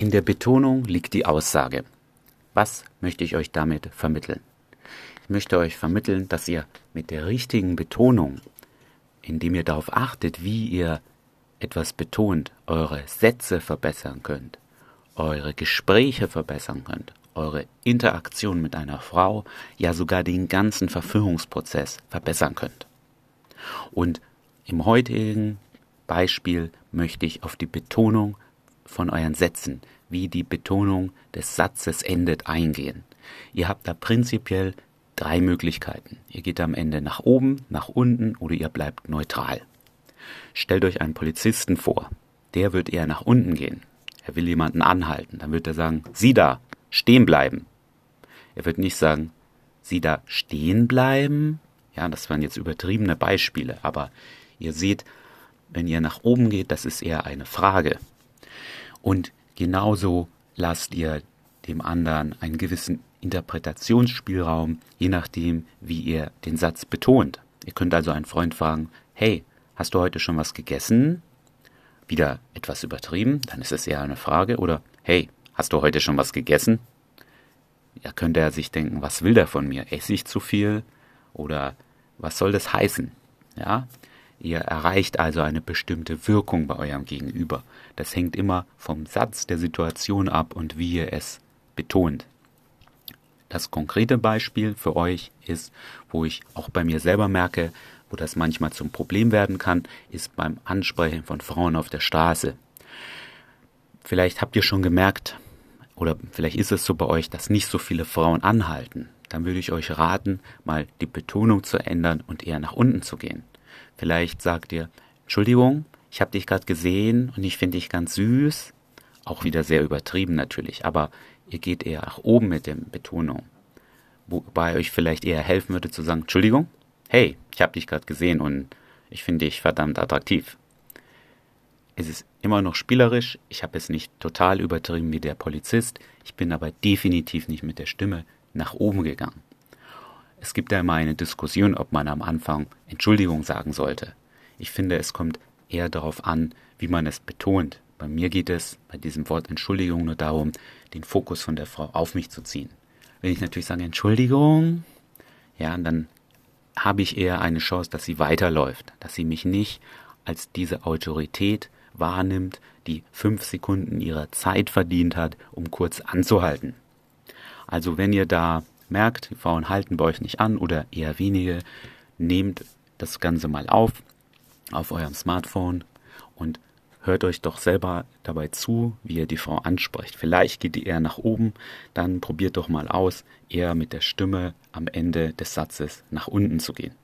In der Betonung liegt die Aussage. Was möchte ich euch damit vermitteln? Ich möchte euch vermitteln, dass ihr mit der richtigen Betonung, indem ihr darauf achtet, wie ihr etwas betont, eure Sätze verbessern könnt, eure Gespräche verbessern könnt, eure Interaktion mit einer Frau, ja sogar den ganzen Verführungsprozess verbessern könnt. Und im heutigen Beispiel möchte ich auf die Betonung von euren Sätzen, wie die Betonung des Satzes endet, eingehen. Ihr habt da prinzipiell drei Möglichkeiten. Ihr geht am Ende nach oben, nach unten oder ihr bleibt neutral. Stellt euch einen Polizisten vor. Der wird eher nach unten gehen. Er will jemanden anhalten. Dann wird er sagen, Sie da, stehen bleiben. Er wird nicht sagen, Sie da stehen bleiben. Ja, das waren jetzt übertriebene Beispiele, aber ihr seht, wenn ihr nach oben geht, das ist eher eine Frage. Und genauso lasst ihr dem anderen einen gewissen Interpretationsspielraum, je nachdem, wie ihr den Satz betont. Ihr könnt also einen Freund fragen, hey, hast du heute schon was gegessen? Wieder etwas übertrieben, dann ist es eher eine Frage. Oder, hey, hast du heute schon was gegessen? Ja, könnte er sich denken, was will der von mir? Esse ich zu viel? Oder was soll das heißen? Ja, Ihr erreicht also eine bestimmte Wirkung bei eurem Gegenüber. Das hängt immer vom Satz der Situation ab und wie ihr es betont. Das konkrete Beispiel für euch ist, wo ich auch bei mir selber merke, wo das manchmal zum Problem werden kann, ist beim Ansprechen von Frauen auf der Straße. Vielleicht habt ihr schon gemerkt, oder vielleicht ist es so bei euch, dass nicht so viele Frauen anhalten. Dann würde ich euch raten, mal die Betonung zu ändern und eher nach unten zu gehen. Vielleicht sagt ihr, Entschuldigung, ich habe dich gerade gesehen und ich finde dich ganz süß. Auch wieder sehr übertrieben natürlich, aber ihr geht eher nach oben mit der Betonung. Wobei euch vielleicht eher helfen würde zu sagen, Entschuldigung, hey, ich habe dich gerade gesehen und ich finde dich verdammt attraktiv. Es ist immer noch spielerisch, ich habe es nicht total übertrieben wie der Polizist, ich bin aber definitiv nicht mit der Stimme nach oben gegangen. Es gibt ja immer eine Diskussion, ob man am Anfang Entschuldigung sagen sollte. Ich finde, es kommt eher darauf an, wie man es betont. Bei mir geht es bei diesem Wort Entschuldigung nur darum, den Fokus von der Frau auf mich zu ziehen. Wenn ich natürlich sage Entschuldigung, ja, dann habe ich eher eine Chance, dass sie weiterläuft, dass sie mich nicht als diese Autorität wahrnimmt, die fünf Sekunden ihrer Zeit verdient hat, um kurz anzuhalten. Also wenn ihr da merkt, die Frauen halten bei euch nicht an oder eher wenige, nehmt das Ganze mal auf, auf eurem Smartphone und hört euch doch selber dabei zu, wie ihr die Frau ansprecht. Vielleicht geht die eher nach oben, dann probiert doch mal aus, eher mit der Stimme am Ende des Satzes nach unten zu gehen.